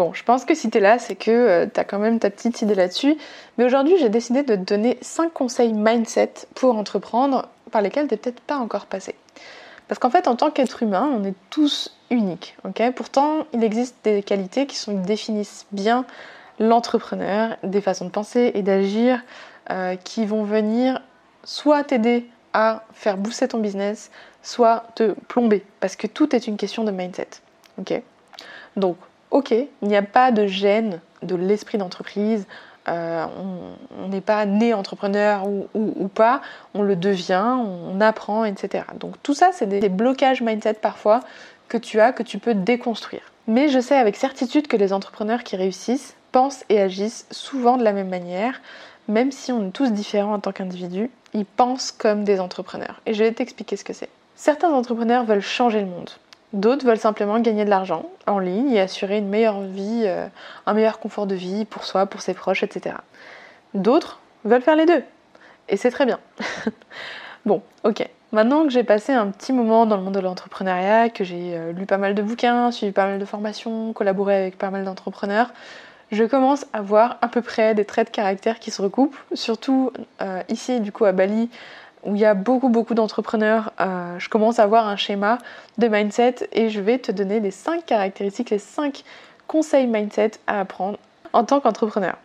Bon, je pense que si tu es là, c'est que euh, tu as quand même ta petite idée là-dessus. Mais aujourd'hui, j'ai décidé de te donner 5 conseils mindset pour entreprendre par lesquels tu n'es peut-être pas encore passé. Parce qu'en fait, en tant qu'être humain, on est tous uniques. Pourtant, il existe des qualités qui définissent bien l'entrepreneur, des façons de penser et d'agir euh, qui vont venir soit t'aider à faire booster ton business, soit te plomber. Parce que tout est une question de mindset. Donc, ok, il n'y a pas de gêne de l'esprit d'entreprise. Euh, on n'est pas né entrepreneur ou, pas, on le devient, on, apprend, etc. Donc tout ça, c'est des, blocages mindset parfois que tu as, que tu peux déconstruire. Mais je sais avec certitude que les entrepreneurs qui réussissent pensent et agissent souvent de la même manière, même si on est tous différents en tant qu'individus, ils pensent comme des entrepreneurs. Et je vais t'expliquer ce que c'est. Certains entrepreneurs veulent changer le monde. D'autres veulent simplement gagner de l'argent en ligne et assurer une meilleure vie, euh, un meilleur confort de vie pour soi, pour ses proches, etc. D'autres veulent faire les deux. Et c'est très bien. bon, ok. Maintenant que j'ai passé un petit moment dans le monde de l'entrepreneuriat, que j'ai euh, lu pas mal de bouquins, suivi pas mal de formations, collaboré avec pas mal d'entrepreneurs, je commence à voir à peu près des traits de caractère qui se recoupent, surtout euh, ici du coup à Bali où il y a beaucoup beaucoup d'entrepreneurs, euh, je commence à avoir un schéma de mindset et je vais te donner les 5 caractéristiques, les 5 conseils mindset à apprendre en tant qu'entrepreneur.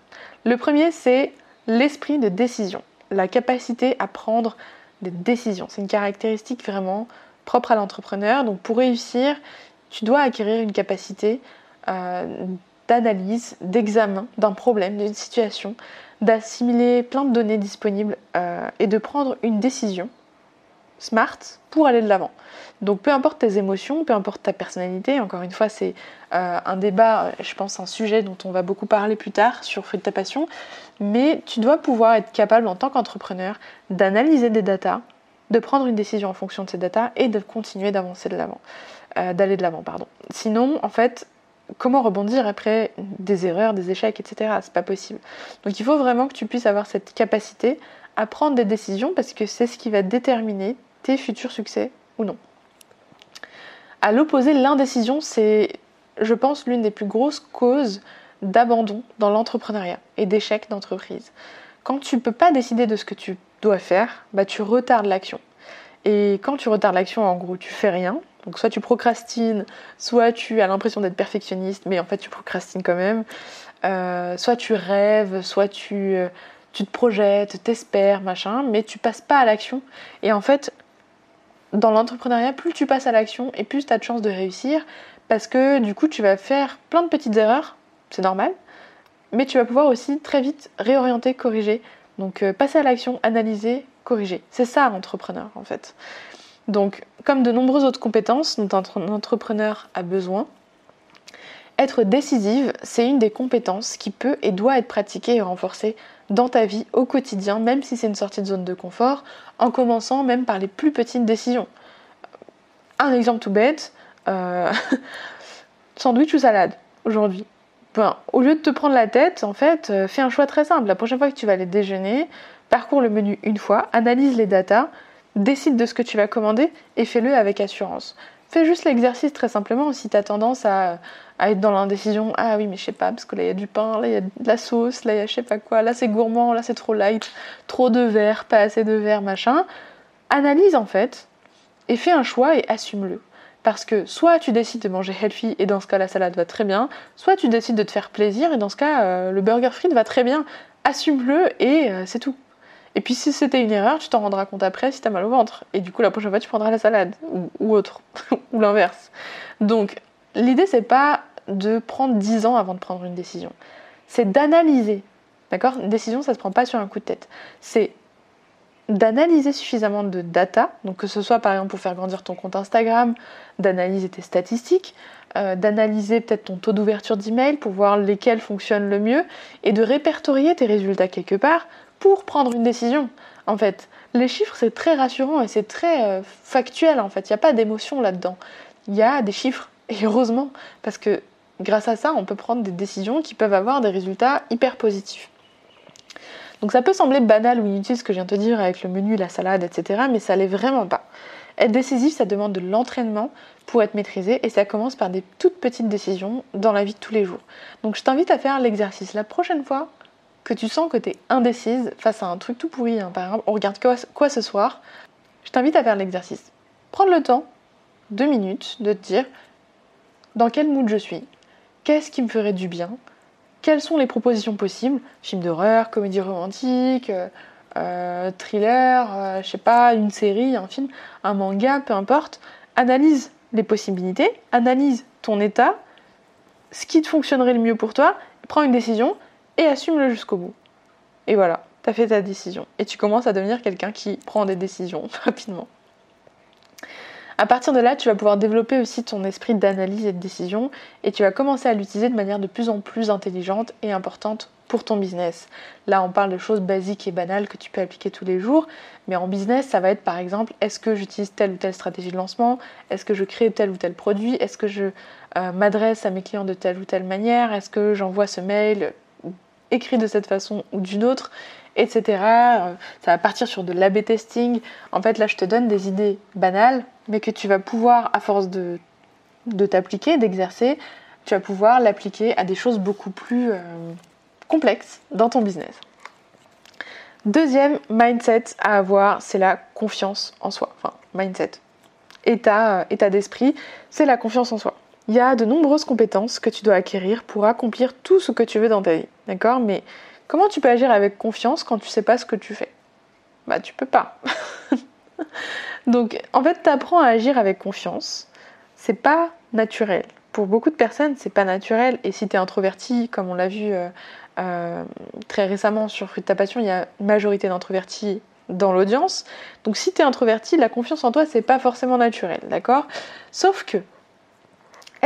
Le premier, c'est l'esprit de décision, la capacité à prendre des décisions. C'est une caractéristique vraiment propre à l'entrepreneur. Donc pour réussir, tu dois acquérir une capacité euh, d'analyse, d'examen d'un problème, d'une situation, d'assimiler plein de données disponibles euh, et de prendre une décision smart pour aller de l'avant. Donc peu importe tes émotions, peu importe ta personnalité, encore une fois c'est euh, un débat, je pense un sujet dont on va beaucoup parler plus tard sur Fruit de ta passion, mais tu dois pouvoir être capable en tant qu'entrepreneur d'analyser des datas, de prendre une décision en fonction de ces datas et de continuer d'avancer de l'avant, euh, d'aller de l'avant, pardon. Sinon, en fait, comment rebondir après des erreurs, des échecs, etc. C'est pas possible. Donc il faut vraiment que tu puisses avoir cette capacité à prendre des décisions parce que c'est ce qui va déterminer tes futurs succès ou non. À l'opposé, l'indécision, c'est, je pense, l'une des plus grosses causes d'abandon dans l'entrepreneuriat et d'échec d'entreprise. Quand tu ne peux pas décider de ce que tu dois faire, bah tu retardes l'action. Et quand tu retardes l'action, en gros, tu fais rien, donc soit tu procrastines, soit tu as l'impression d'être perfectionniste, mais en fait tu procrastines quand même. Euh, soit tu rêves, soit tu, euh, tu te projettes, t'espères, machin, mais tu passes pas à l'action. Et en fait, dans l'entrepreneuriat, plus tu passes à l'action et plus tu as de chances de réussir, parce que du coup tu vas faire plein de petites erreurs, c'est normal, mais tu vas pouvoir aussi très vite réorienter, corriger. Donc euh, passer à l'action, analyser, corriger. C'est ça l'entrepreneur en fait. Donc, comme de nombreuses autres compétences dont un entrepreneur a besoin, être décisive, c'est une des compétences qui peut et doit être pratiquée et renforcée dans ta vie au quotidien, même si c'est une sortie de zone de confort, en commençant même par les plus petites décisions. Un exemple tout bête, euh, sandwich ou salade aujourd'hui. au lieu de te prendre la tête, en fait, euh, fais un choix très simple. La prochaine fois que tu vas aller déjeuner, parcours le menu une fois, analyse les datas, décide de ce que tu vas commander et fais-le avec assurance. Fais juste l'exercice très simplement si tu as tendance à, être dans l'indécision. Ah oui, mais je sais pas, parce que là il y a du pain, là il y a de la sauce, là il y a je sais pas quoi, là c'est gourmand, là c'est trop light, trop de verre, pas assez de verre, machin. Analyse en fait et fais un choix et assume-le. Parce que soit tu décides de manger healthy et dans ce cas la salade va très bien, soit tu décides de te faire plaisir et dans ce cas euh, le burger frites va très bien. Assume-le et euh, c'est tout. Et puis si c'était une erreur, tu t'en rendras compte après si t'as mal au ventre. Et du coup la prochaine fois tu prendras la salade ou, autre, ou l'inverse. Donc l'idée c'est pas de prendre 10 ans avant de prendre une décision. C'est d'analyser. D'accord? Une décision ça se prend pas sur un coup de tête. C'est d'analyser suffisamment de data, donc que ce soit par exemple pour faire grandir ton compte Instagram, d'analyser tes statistiques, euh, d'analyser peut-être ton taux d'ouverture d'email pour voir lesquels fonctionnent le mieux, et de répertorier tes résultats quelque part pour prendre une décision. En fait, les chiffres c'est très rassurant et c'est très euh, factuel en fait, il n'y a pas d'émotion là-dedans. Il y a des chiffres, et heureusement, parce que grâce à ça on peut prendre des décisions qui peuvent avoir des résultats hyper positifs. Donc ça peut sembler banal ou inutile ce que je viens de te dire avec le menu, la salade, etc. Mais ça l'est vraiment pas. Être décisif, ça demande de l'entraînement pour être maîtrisé et ça commence par des toutes petites décisions dans la vie de tous les jours. Donc je t'invite à faire l'exercice. La prochaine fois que tu sens que tu es indécise face à un truc tout pourri, hein, par exemple, on regarde quoi, ce soir, je t'invite à faire l'exercice. Prendre le temps, deux minutes, de te dire dans quel mood je suis, qu'est-ce qui me ferait du bien, quelles sont les propositions possibles? Film d'horreur, comédie romantique, euh, euh, thriller, euh, je sais pas, une série, un film, un manga, peu importe. Analyse les possibilités, analyse ton état, ce qui te fonctionnerait le mieux pour toi, prends une décision et assume-le jusqu'au bout. Et voilà, tu as fait ta décision. Et tu commences à devenir quelqu'un qui prend des décisions rapidement. À partir de là, tu vas pouvoir développer aussi ton esprit d'analyse et de décision et tu vas commencer à l'utiliser de manière de plus en plus intelligente et importante pour ton business. Là, on parle de choses basiques et banales que tu peux appliquer tous les jours, mais en business, ça va être par exemple, est-ce que j'utilise telle ou telle stratégie de lancement? Est-ce que je crée tel ou tel produit? Est-ce que je euh, m'adresse à mes clients de telle ou telle manière? Est-ce que j'envoie ce mail écrit de cette façon ou d'une autre etc. Euh, ça va partir sur de l'AB testing. En fait, là, je te donne des idées banales, mais que tu vas pouvoir, à force de, t'appliquer, d'exercer, tu vas pouvoir l'appliquer à des choses beaucoup plus euh, complexes dans ton business. Deuxième mindset à avoir, c'est la confiance en soi. Enfin, mindset. État, euh, état d'esprit, c'est la confiance en soi. Il y a de nombreuses compétences que tu dois acquérir pour accomplir tout ce que tu veux dans ta vie. D'accord? Mais Comment tu peux agir avec confiance quand tu sais pas ce que tu fais? Bah tu peux pas. Donc en fait, tu apprends à agir avec confiance. C'est pas naturel. Pour beaucoup de personnes, c'est pas naturel. Et si tu es introverti, comme on l'a vu euh, euh, très récemment sur Fruit de ta passion, il y a une majorité d'introvertis dans l'audience. Donc si tu es introverti, la confiance en toi, c'est pas forcément naturel, d'accord? Sauf que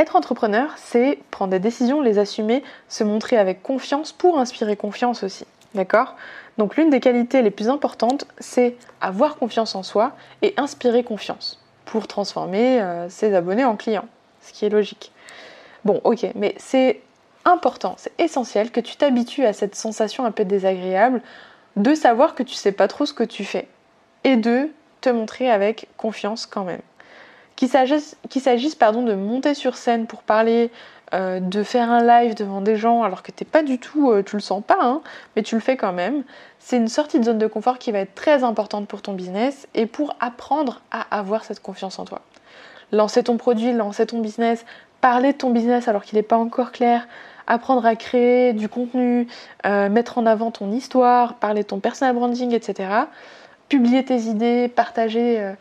être entrepreneur, c'est prendre des décisions, les assumer, se montrer avec confiance pour inspirer confiance aussi. D'accord? Donc l'une des qualités les plus importantes, c'est avoir confiance en soi et inspirer confiance pour transformer euh, ses abonnés en clients, ce qui est logique. Bon, ok, mais c'est important, c'est essentiel que tu t'habitues à cette sensation un peu désagréable de savoir que tu sais pas trop ce que tu fais et de te montrer avec confiance quand même. Qu'il s'agisse pardon, de monter sur scène pour parler, euh, de faire un live devant des gens alors que t'es pas du tout, euh, tu le sens pas, hein, mais tu le fais quand même. C'est une sortie de zone de confort qui va être très importante pour ton business et pour apprendre à avoir cette confiance en toi. Lancer ton produit, lancer ton business, parler de ton business alors qu'il n'est pas encore clair, apprendre à créer du contenu, euh, mettre en avant ton histoire, parler de ton personal branding, etc. Publier tes idées, partager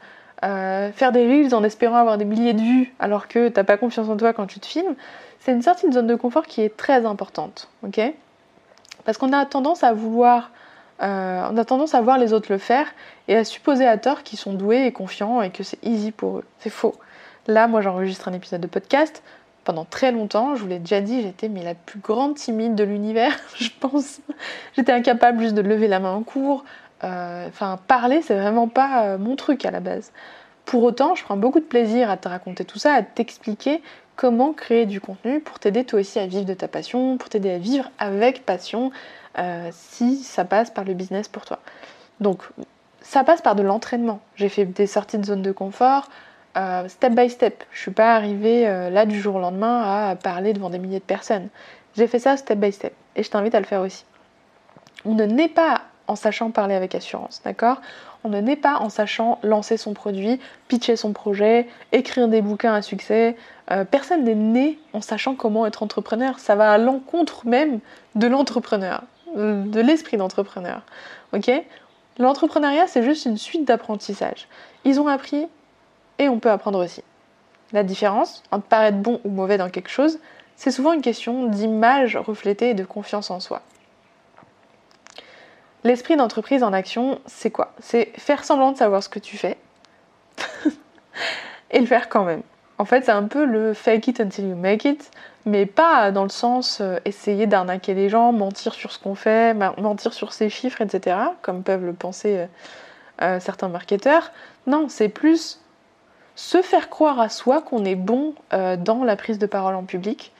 euh, faire des reels en espérant avoir des milliers de vues alors que t'as pas confiance en toi quand tu te filmes, c'est une sortie de zone de confort qui est très importante, ok? Parce qu'on a tendance à vouloir, euh, on a tendance à voir les autres le faire et à supposer à tort qu'ils sont doués et confiants et que c'est easy pour eux. C'est faux. Là, moi, j'enregistre un épisode de podcast. Pendant très longtemps, je vous l'ai déjà dit, j'étais mais la plus grande timide de l'univers, je pense. J'étais incapable juste de lever la main en cours, enfin, parler, c'est vraiment pas euh, mon truc à la base. Pour autant, je prends beaucoup de plaisir à te raconter tout ça, à t'expliquer comment créer du contenu pour t'aider toi aussi à vivre de ta passion, pour t'aider à vivre avec passion, euh, si ça passe par le business pour toi. Donc, ça passe par de l'entraînement. J'ai fait des sorties de zone de confort, step by step. Je suis pas arrivée là du jour au lendemain à parler devant des milliers de personnes. J'ai fait ça step by step et je t'invite à le faire aussi. On ne naît pas en sachant parler avec assurance, d'accord? On ne naît pas en sachant lancer son produit, pitcher son projet, écrire des bouquins à succès. Euh, personne n'est né en sachant comment être entrepreneur. Ça va à l'encontre même de l'entrepreneur, de l'esprit d'entrepreneur. Ok? L'entrepreneuriat, c'est juste une suite d'apprentissages. Ils ont appris et on peut apprendre aussi. La différence entre paraître bon ou mauvais dans quelque chose, c'est souvent une question d'image reflétée et de confiance en soi. L'esprit d'entreprise en action, c'est quoi? C'est faire semblant de savoir ce que tu fais et le faire quand même. En fait, c'est un peu le fake it until you make it, mais pas dans le sens euh, essayer d'arnaquer les gens, mentir sur ce qu'on fait, mentir sur ses chiffres, etc., comme peuvent le penser euh, euh, certains marketeurs. Non, c'est plus se faire croire à soi qu'on est bon dans la prise de parole en public.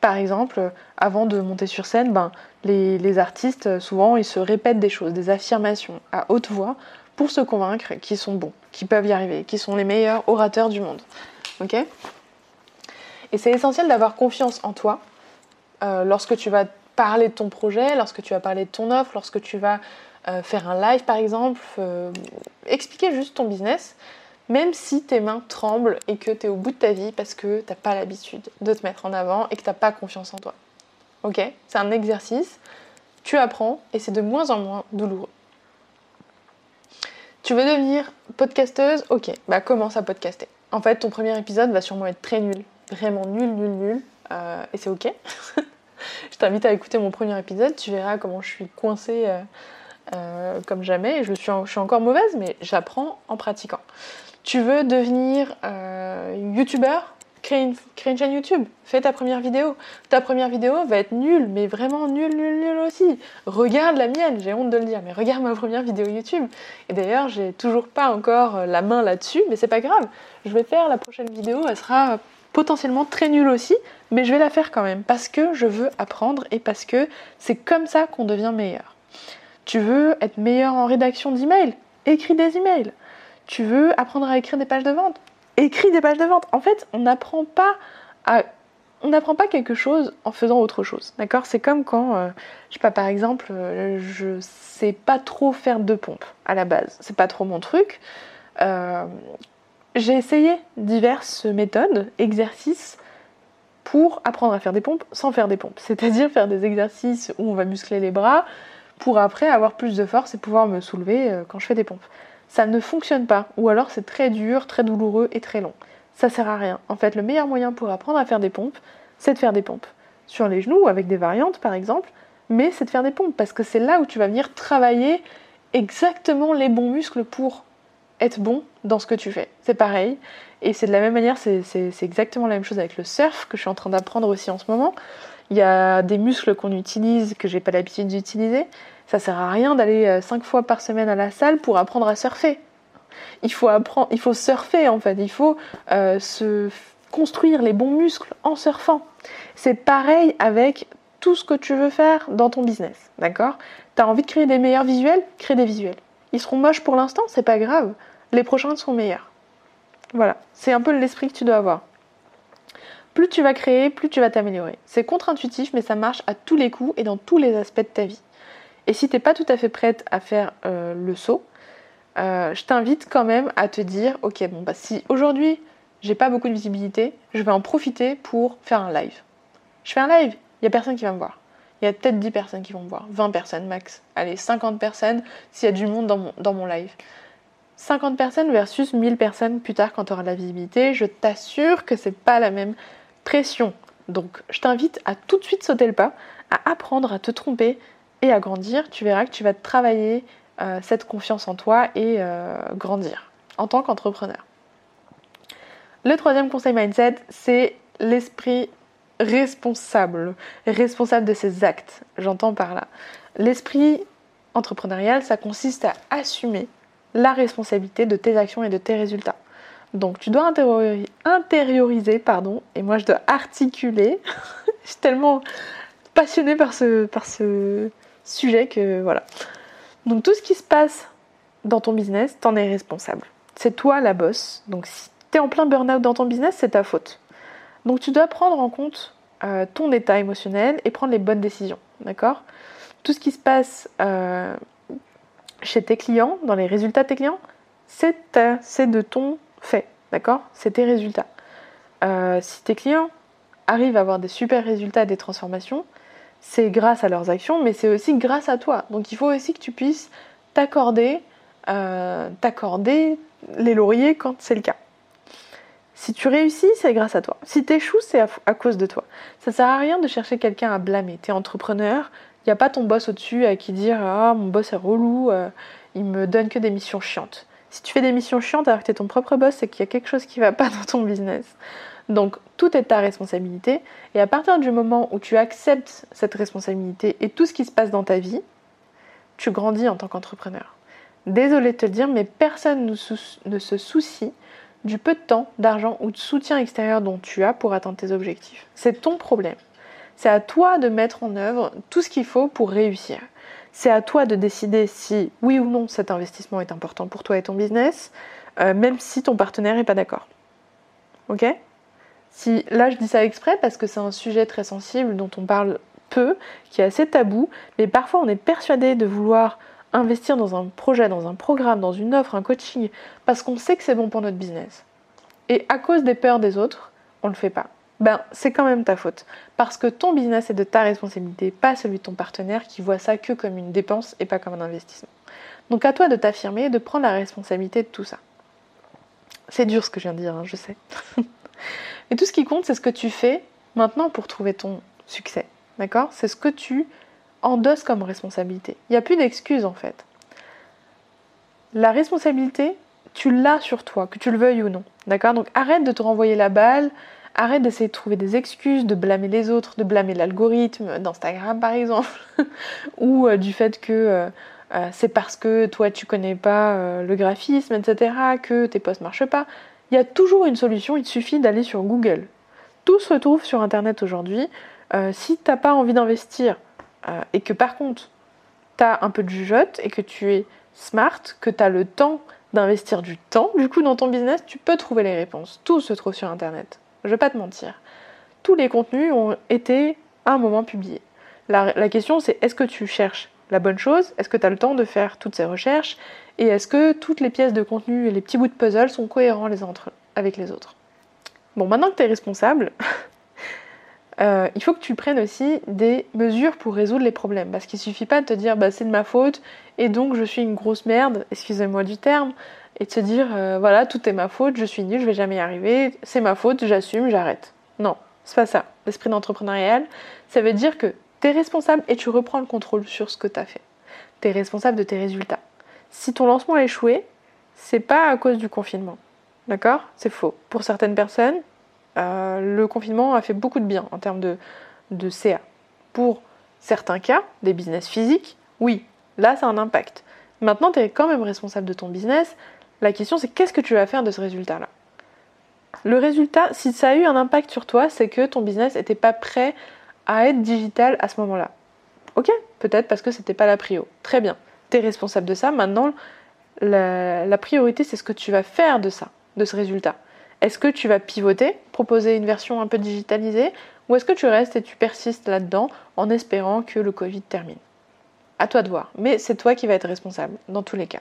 Par exemple, avant de monter sur scène, ben, les, artistes, souvent, ils se répètent des choses, des affirmations à haute voix pour se convaincre qu'ils sont bons, qu'ils peuvent y arriver, qu'ils sont les meilleurs orateurs du monde. Ok? Et c'est essentiel d'avoir confiance en toi euh, lorsque tu vas parler de ton projet, lorsque tu vas parler de ton offre, lorsque tu vas euh, faire un live par exemple, euh, expliquer juste ton business, même si tes mains tremblent et que tu es au bout de ta vie parce que tu n'as pas l'habitude de te mettre en avant et que tu n'as pas confiance en toi. Ok? C'est un exercice, tu apprends et c'est de moins en moins douloureux. Tu veux devenir podcasteuse? Ok, bah commence à podcaster. En fait, ton premier épisode va sûrement être très nul, vraiment nul, nul, nul, euh, et c'est ok. je t'invite à écouter mon premier épisode, tu verras comment je suis coincée euh, euh, comme jamais. Je suis encore mauvaise, mais j'apprends en pratiquant. Tu veux devenir youtubeur crée une, une, chaîne YouTube, fais ta première vidéo. Ta première vidéo va être nulle, mais vraiment nulle, nulle, nulle aussi. Regarde la mienne, j'ai honte de le dire, mais regarde ma première vidéo YouTube. Et d'ailleurs, j'ai toujours pas encore euh, la main là-dessus, mais c'est pas grave. Je vais faire la prochaine vidéo, elle sera potentiellement très nulle aussi, mais je vais la faire quand même parce que je veux apprendre et parce que c'est comme ça qu'on devient meilleur. Tu veux être meilleur en rédaction d'emails? Écris des emails. Tu veux apprendre à écrire des pages de vente écrit des pages de vente. En fait, on n'apprend pas on n'apprend pas quelque chose en faisant autre chose. D'accord? C'est comme quand, euh, je sais pas, par exemple, euh, je sais pas trop faire de pompe à la base. C'est pas trop mon truc. Euh, j'ai essayé diverses méthodes, exercices pour apprendre à faire des pompes sans faire des pompes. C'est-à-dire faire des exercices où on va muscler les bras pour après avoir plus de force et pouvoir me soulever quand je fais des pompes ça ne fonctionne pas, ou alors c'est très dur, très douloureux et très long. Ça sert à rien. En fait, le meilleur moyen pour apprendre à faire des pompes, c'est de faire des pompes. Sur les genoux, avec des variantes par exemple, mais c'est de faire des pompes, parce que c'est là où tu vas venir travailler exactement les bons muscles pour être bon dans ce que tu fais. C'est pareil, et c'est de la même manière, c'est exactement la même chose avec le surf que je suis en train d'apprendre aussi en ce moment. Il y a des muscles qu'on utilise que j'ai pas l'habitude d'utiliser, ça sert à rien d'aller 5 euh, fois par semaine à la salle pour apprendre à surfer. Il faut apprendre, il faut surfer en fait, il faut euh, se construire les bons muscles en surfant. C'est pareil avec tout ce que tu veux faire dans ton business, d'accord? Tu as envie de créer des meilleurs visuels? Crée des visuels. Ils seront moches pour l'instant, c'est pas grave. Les prochains seront meilleurs. Voilà, c'est un peu l'esprit que tu dois avoir. Plus tu vas créer, plus tu vas t'améliorer. C'est contre-intuitif, mais ça marche à tous les coups et dans tous les aspects de ta vie. Et si tu n'es pas tout à fait prête à faire euh, le saut, euh, je t'invite quand même à te dire, ok, bon, bah si aujourd'hui j'ai pas beaucoup de visibilité, je vais en profiter pour faire un live. Je fais un live, il n'y a personne qui va me voir. Il y a peut-être 10 personnes qui vont me voir, 20 personnes max. Allez, 50 personnes s'il y a du monde dans mon, dans mon live. 50 personnes versus 1000 personnes plus tard quand tu auras de la visibilité, je t'assure que c'est pas la même pression. Donc je t'invite à tout de suite sauter le pas, à apprendre à te tromper, et à grandir, tu verras que tu vas travailler euh, cette confiance en toi et euh, grandir en tant qu'entrepreneur. Le troisième conseil mindset, c'est l'esprit responsable, responsable de ses actes. J'entends par là. L'esprit entrepreneurial, ça consiste à assumer la responsabilité de tes actions et de tes résultats. Donc tu dois intérioriser, pardon, et moi je dois articuler. je suis tellement passionnée par ce, par ce, sujet que voilà. Donc tout ce qui se passe dans ton business, t'en es responsable. C'est toi la bosse. Donc si t'es en plein burn-out dans ton business, c'est ta faute. Donc tu dois prendre en compte euh, ton état émotionnel et prendre les bonnes décisions. D'accord? Tout ce qui se passe euh, chez tes clients, dans les résultats de tes clients, c'est de ton fait, d'accord? C'est tes résultats. Euh, si tes clients arrivent à avoir des super résultats des transformations, c'est grâce à leurs actions, mais c'est aussi grâce à toi. Donc il faut aussi que tu puisses t'accorder, euh, t'accorder les lauriers quand c'est le cas. Si tu réussis, c'est grâce à toi. Si tu échoues, c'est à, cause de toi. Ça sert à rien de chercher quelqu'un à blâmer. Tu es entrepreneur, il n'y a pas ton boss au-dessus à qui dire Ah, mon boss est relou, euh, il me donne que des missions chiantes. Si tu fais des missions chiantes alors que tu es ton propre boss, c'est qu'il y a quelque chose qui va pas dans ton business. Donc tout est ta responsabilité. Et à partir du moment où tu acceptes cette responsabilité et tout ce qui se passe dans ta vie, tu grandis en tant qu'entrepreneur. Désolé de te le dire, mais personne ne se soucie du peu de temps, d'argent ou de soutien extérieur dont tu as pour atteindre tes objectifs. C'est ton problème. C'est à toi de mettre en œuvre tout ce qu'il faut pour réussir. C'est à toi de décider si oui ou non cet investissement est important pour toi et ton business, euh, même si ton partenaire n'est pas d'accord. Ok? Si là je dis ça exprès parce que c'est un sujet très sensible dont on parle peu, qui est assez tabou, mais parfois on est persuadé de vouloir investir dans un projet, dans un programme, dans une offre, un coaching, parce qu'on sait que c'est bon pour notre business. Et à cause des peurs des autres, on ne le fait pas. Ben, c'est quand même ta faute. Parce que ton business est de ta responsabilité, pas celui de ton partenaire qui voit ça que comme une dépense et pas comme un investissement. Donc à toi de t'affirmer et de prendre la responsabilité de tout ça. C'est dur ce que je viens de dire, hein, je sais. Mais tout ce qui compte, c'est ce que tu fais maintenant pour trouver ton succès. D'accord? C'est ce que tu endosse comme responsabilité. Il n'y a plus d'excuses en fait. La responsabilité, tu l'as sur toi, que tu le veuilles ou non. D'accord? Donc arrête de te renvoyer la balle, arrête d'essayer de trouver des excuses, de blâmer les autres, de blâmer l'algorithme d'Instagram par exemple, ou euh, du fait que euh, euh, c'est parce que toi tu connais pas le graphisme, etc., que tes posts marchent pas. Il y a toujours une solution, il suffit d'aller sur Google. Tout se trouve sur Internet aujourd'hui. si tu n'as pas envie d'investir euh, et que par contre, tu as un peu de jugeote et que tu es smart, que tu as le temps d'investir du temps, du coup, dans ton business, tu peux trouver les réponses. Tout se trouve sur Internet. Je vais pas te mentir. Tous les contenus ont été à un moment publiés. La question, c'est est-ce que tu cherches la bonne chose Est-ce que tu as le temps de faire toutes ces recherches Et est-ce que toutes les pièces de contenu et les petits bouts de puzzle sont cohérents les uns avec les autres? Bon, maintenant que tu es responsable, euh, il faut que tu prennes aussi des mesures pour résoudre les problèmes. Parce qu'il suffit pas de te dire bah, c'est de ma faute et donc je suis une grosse merde, excusez-moi du terme, et de se dire euh, voilà, tout est ma faute, je suis nulle, je vais jamais y arriver, c'est ma faute, j'assume, j'arrête. Non, c'est pas ça. L'esprit d'entrepreneurial, ça veut dire que tu es responsable et tu reprends le contrôle sur ce que tu as fait. Tu es responsable de tes résultats. Si ton lancement a échoué, c'est pas à cause du confinement. D'accord? C'est faux. Pour certaines personnes, euh, le confinement a fait beaucoup de bien en termes de, de CA. Pour certains cas, des business physiques, oui, là, ça a un impact. Maintenant, tu es quand même responsable de ton business. La question, c'est qu'est-ce que tu vas faire de ce résultat-là? Le résultat, si ça a eu un impact sur toi, c'est que ton business n'était pas prêt à être digital à ce moment-là. Ok, peut-être parce que c'était pas la prio. Très bien, tu es responsable de ça. Maintenant, la priorité, c'est ce que tu vas faire de ça, de ce résultat. Est-ce que tu vas pivoter, proposer une version un peu digitalisée, ou est-ce que tu restes et tu persistes là-dedans en espérant que le Covid termine? À toi de voir, mais c'est toi qui vas être responsable dans tous les cas.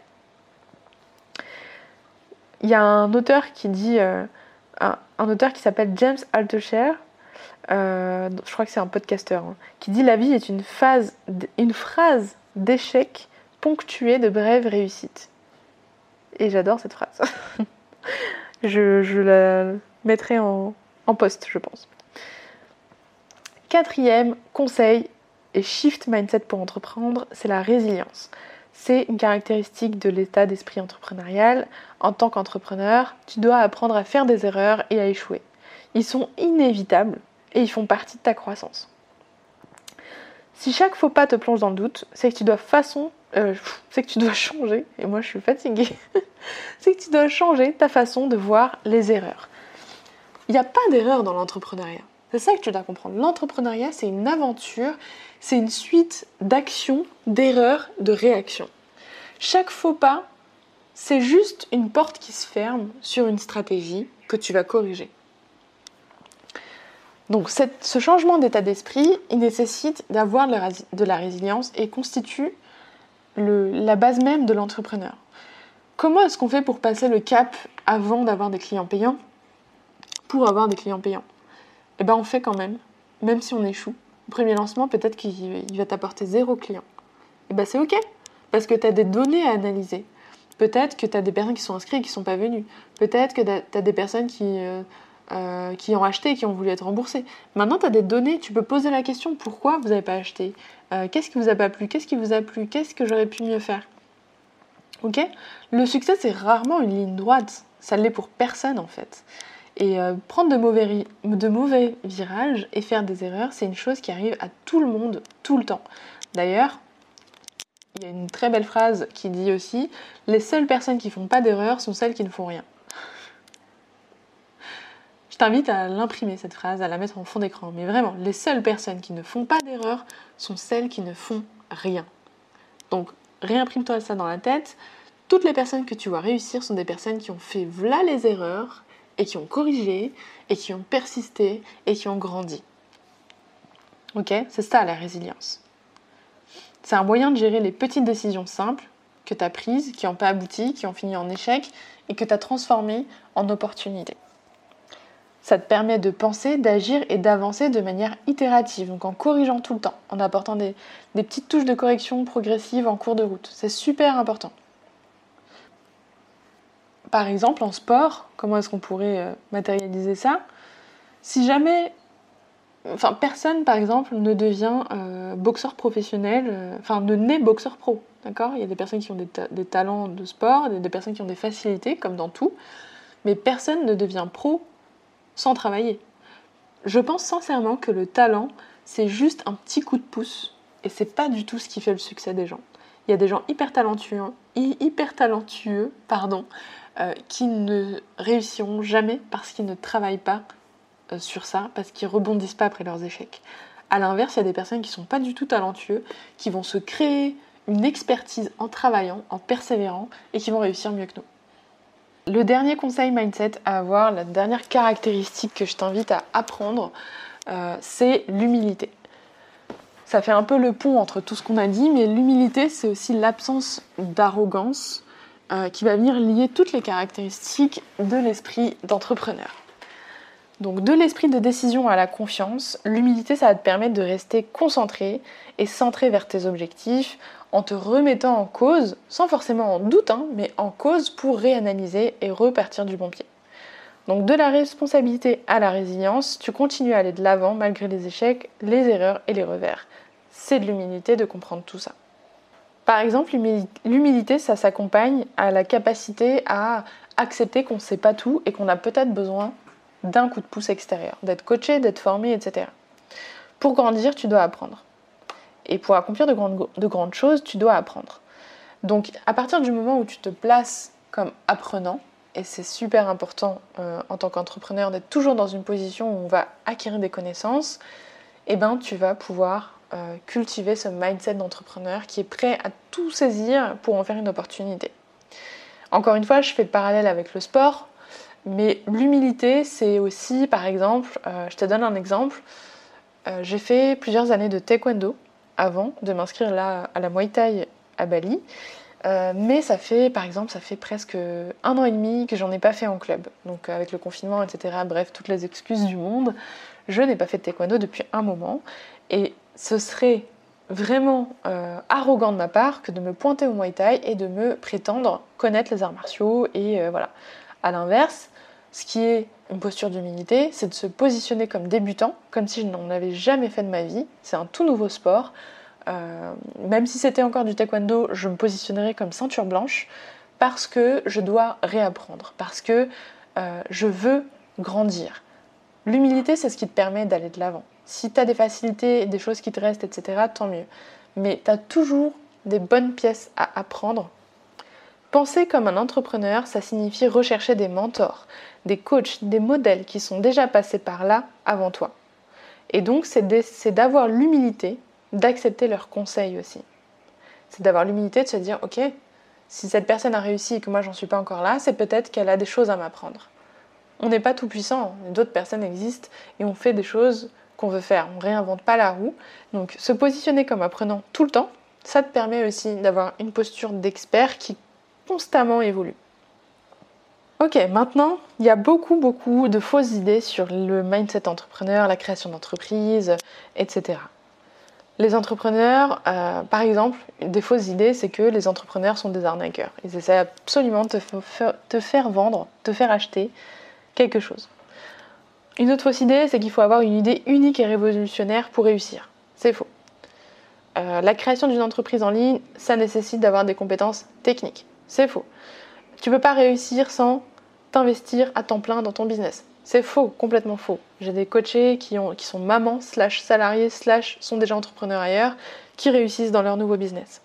Il y a un auteur qui dit, euh, un, auteur qui s'appelle James Altucher, euh, je crois que c'est un podcasteur, hein, qui dit la vie est une phase, une phrase d'échec ponctuée de brèves réussites. Et j'adore cette phrase. Je, la mettrai en, en poste, je pense. Quatrième conseil et shift mindset pour entreprendre, c'est la résilience. C'est une caractéristique de l'état d'esprit entrepreneurial. En tant qu'entrepreneur, tu dois apprendre à faire des erreurs et à échouer. Ils sont inévitables et ils font partie de ta croissance. Si chaque faux pas te plonge dans le doute, c'est que tu dois façon euh, c'est que tu changer, et moi je suis fatiguée, c'est que tu dois changer ta façon de voir les erreurs. Il n'y a pas d'erreur dans l'entrepreneuriat. C'est ça que tu dois comprendre. L'entrepreneuriat, c'est une aventure, c'est une suite d'actions, d'erreurs, de réactions. Chaque faux pas, c'est juste une porte qui se ferme sur une stratégie que tu vas corriger. Donc ce changement d'état d'esprit, il nécessite d'avoir de la résilience et constitue la base même de l'entrepreneur. Comment est-ce qu'on fait pour passer le cap avant d'avoir des clients payants? Pour avoir des clients payants Eh bien, on fait quand même, même si on échoue. Au premier lancement, peut-être qu'il va t'apporter zéro client. Eh bien, c'est OK, parce que tu as des données à analyser. Peut-être que tu as des personnes qui sont inscrites et qui ne sont pas venues. Peut-être que tu as des personnes qui, euh, euh, qui ont acheté et qui ont voulu être remboursées. Maintenant, tu as des données, tu peux poser la question pourquoi vous n'avez pas acheté? Euh, Qu'est-ce qui vous a pas plu? Qu'est-ce qui vous a plu? Qu'est-ce que j'aurais pu mieux faire? Ok? Le succès, c'est rarement une ligne droite. Ça l'est pour personne en fait. Et euh, prendre de mauvais, de mauvais virages et faire des erreurs, c'est une chose qui arrive à tout le monde, tout le temps. D'ailleurs, il y a une très belle phrase qui dit aussi Les seules personnes qui font pas d'erreurs sont celles qui ne font rien. Je t'invite à l'imprimer cette phrase, à la mettre en fond d'écran. Mais vraiment, les seules personnes qui ne font pas d'erreurs sont celles qui ne font rien. Donc, réimprime-toi ça dans la tête. Toutes les personnes que tu vois réussir sont des personnes qui ont fait voilà les erreurs et qui ont corrigé et qui ont persisté et qui ont grandi. Ok? C'est ça la résilience. C'est un moyen de gérer les petites décisions simples que tu as prises, qui n'ont pas abouti, qui ont fini en échec et que tu as transformées en opportunités. Ça te permet de penser, d'agir et d'avancer de manière itérative, donc en corrigeant tout le temps, en apportant des, petites touches de correction progressive en cours de route. C'est super important. Par exemple, en sport, comment est-ce qu'on pourrait euh, matérialiser ça? Si jamais, enfin, personne, par exemple, ne devient euh, boxeur professionnel, euh, enfin, ne naît boxeur pro, d'accord? Il y a des personnes qui ont des, talents de sport, des personnes qui ont des facilités, comme dans tout, mais personne ne devient pro sans travailler. Je pense sincèrement que le talent, c'est juste un petit coup de pouce, et c'est pas du tout ce qui fait le succès des gens. Il y a des gens hyper talentueux, euh, qui ne réussiront jamais parce qu'ils ne travaillent pas euh, sur ça, parce qu'ils rebondissent pas après leurs échecs. À l'inverse, il y a des personnes qui sont pas du tout talentueux, qui vont se créer une expertise en travaillant, en persévérant, et qui vont réussir mieux que nous. Le dernier conseil mindset à avoir, la dernière caractéristique que je t'invite à apprendre, euh, c'est l'humilité. Ça fait un peu le pont entre tout ce qu'on a dit, mais l'humilité, c'est aussi l'absence d'arrogance euh, qui va venir lier toutes les caractéristiques de l'esprit d'entrepreneur. Donc de l'esprit de décision à la confiance, l'humilité, ça va te permettre de rester concentré et centré vers tes objectifs en te remettant en cause, sans forcément en doute, hein, mais en cause pour réanalyser et repartir du bon pied. Donc de la responsabilité à la résilience, tu continues à aller de l'avant malgré les échecs, les erreurs et les revers. C'est de l'humilité de comprendre tout ça. Par exemple, l'humilité, ça s'accompagne à la capacité à accepter qu'on ne sait pas tout et qu'on a peut-être besoin d'un coup de pouce extérieur, d'être coaché, d'être formé, etc. Pour grandir, tu dois apprendre. Et pour accomplir de grandes, choses, tu dois apprendre. Donc, à partir du moment où tu te places comme apprenant, et c'est super important euh, en tant qu'entrepreneur d'être toujours dans une position où on va acquérir des connaissances, eh ben, tu vas pouvoir euh, cultiver ce mindset d'entrepreneur qui est prêt à tout saisir pour en faire une opportunité. Encore une fois, je fais le parallèle avec le sport, mais l'humilité, c'est aussi, par exemple, euh, je te donne un exemple, euh, j'ai fait plusieurs années de taekwondo avant de m'inscrire à la Muay Thai à Bali. mais ça fait, par exemple, ça fait presque un an et demi que j'en ai pas fait en club. Donc avec le confinement, etc., bref, toutes les excuses du monde, je n'ai pas fait de taekwondo depuis un moment. Et ce serait vraiment euh, arrogant de ma part que de me pointer au Muay Thai et de me prétendre connaître les arts martiaux et euh, voilà. À l'inverse, ce qui est une posture d'humilité, c'est de se positionner comme débutant, comme si je n'en avais jamais fait de ma vie. C'est un tout nouveau sport. Euh, même si c'était encore du taekwondo, je me positionnerais comme ceinture blanche parce que je dois réapprendre, parce que je veux grandir. L'humilité, c'est ce qui te permet d'aller de l'avant. Si tu as des facilités des choses qui te restent, etc., tant mieux. Mais tu as toujours des bonnes pièces à apprendre. Penser comme un entrepreneur, ça signifie rechercher des mentors, des coachs, des modèles qui sont déjà passés par là avant toi. Et donc, c'est d'avoir l'humilité d'accepter leurs conseils aussi. C'est d'avoir l'humilité de se dire, ok, si cette personne a réussi et que moi j'en suis pas encore là, c'est peut-être qu'elle a des choses à m'apprendre. On n'est pas tout puissant, d'autres personnes existent et on fait des choses qu'on veut faire. On réinvente pas la roue. Donc se positionner comme apprenant tout le temps, Ça te permet aussi d'avoir une posture d'expert qui constamment évolue. Ok, maintenant, il y a beaucoup, beaucoup de fausses idées sur le mindset entrepreneur, la création d'entreprise, etc. Les entrepreneurs, euh, par exemple, des fausses idées, c'est que les entrepreneurs sont des arnaqueurs. Ils essaient absolument de te, faire vendre, te faire acheter quelque chose. Une autre fausse idée, c'est qu'il faut avoir une idée unique et révolutionnaire pour réussir. C'est faux. Euh, la création d'une entreprise en ligne, ça nécessite d'avoir des compétences techniques. C'est faux. Tu peux pas réussir sans t'investir à temps plein dans ton business. C'est faux, complètement faux. J'ai des coachés qui sont mamans, slash salariés, slash sont déjà entrepreneurs ailleurs, qui réussissent dans leur nouveau business.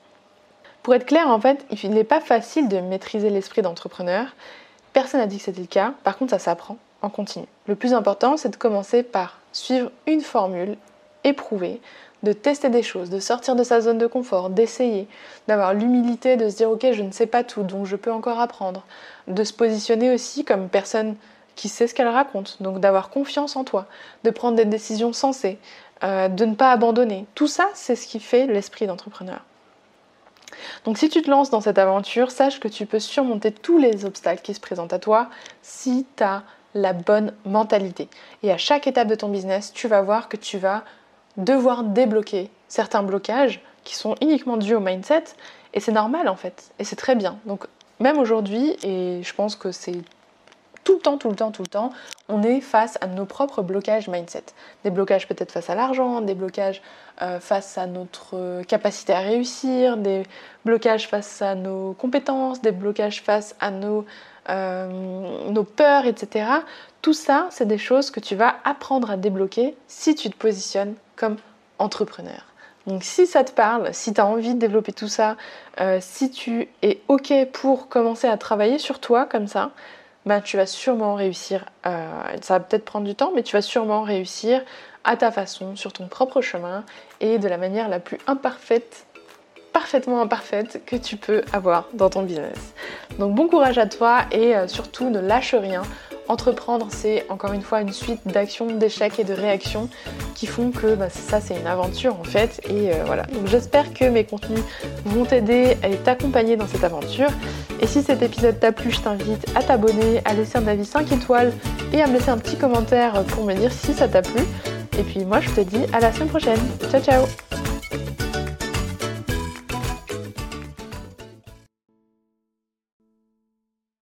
Pour être clair, en fait, il n'est pas facile de maîtriser l'esprit d'entrepreneur. Personne n'a dit que c'était le cas. Par contre, ça s'apprend en continu. Le plus important, c'est de commencer par suivre une formule éprouvée, de tester des choses, de sortir de sa zone de confort, d'essayer, d'avoir l'humilité de se dire ok je ne sais pas tout, donc je peux encore apprendre, de se positionner aussi comme personne qui sait ce qu'elle raconte, donc d'avoir confiance en toi, de prendre des décisions sensées, euh, de ne pas abandonner. Tout ça, c'est ce qui fait l'esprit d'entrepreneur. Donc si tu te lances dans cette aventure, sache que tu peux surmonter tous les obstacles qui se présentent à toi si tu as la bonne mentalité. Et à chaque étape de ton business, tu vas voir que tu vas devoir débloquer certains blocages qui sont uniquement dus au mindset. Et c'est normal en fait. Et c'est très bien. Donc même aujourd'hui, et je pense que c'est tout le temps, tout le temps, tout le temps, on est face à nos propres blocages mindset. Des blocages peut-être face à l'argent, des blocages euh, face à notre capacité à réussir, des blocages face à nos compétences, des blocages face à nos, euh, nos peurs, etc. Tout ça, c'est des choses que tu vas apprendre à débloquer si tu te positionnes comme entrepreneur. Donc si ça te parle, si tu as envie de développer tout ça, euh, si tu es OK pour commencer à travailler sur toi comme ça, ben, tu vas sûrement réussir, euh, ça va peut-être prendre du temps, mais tu vas sûrement réussir à ta façon, sur ton propre chemin et de la manière la plus imparfaite, parfaitement imparfaite que tu peux avoir dans ton business. Donc bon courage à toi et euh, surtout ne lâche rien. Entreprendre, c'est encore une fois une suite d'actions, d'échecs et de réactions qui font que bah, ça, c'est une aventure en fait. Et euh, voilà. Donc j'espère que mes contenus vont t'aider et t'accompagner dans cette aventure. Et si cet épisode t'a plu, je t'invite à t'abonner, à laisser un avis 5 étoiles et à me laisser un petit commentaire pour me dire si ça t'a plu. Et puis moi, je te dis à la semaine prochaine. Ciao, ciao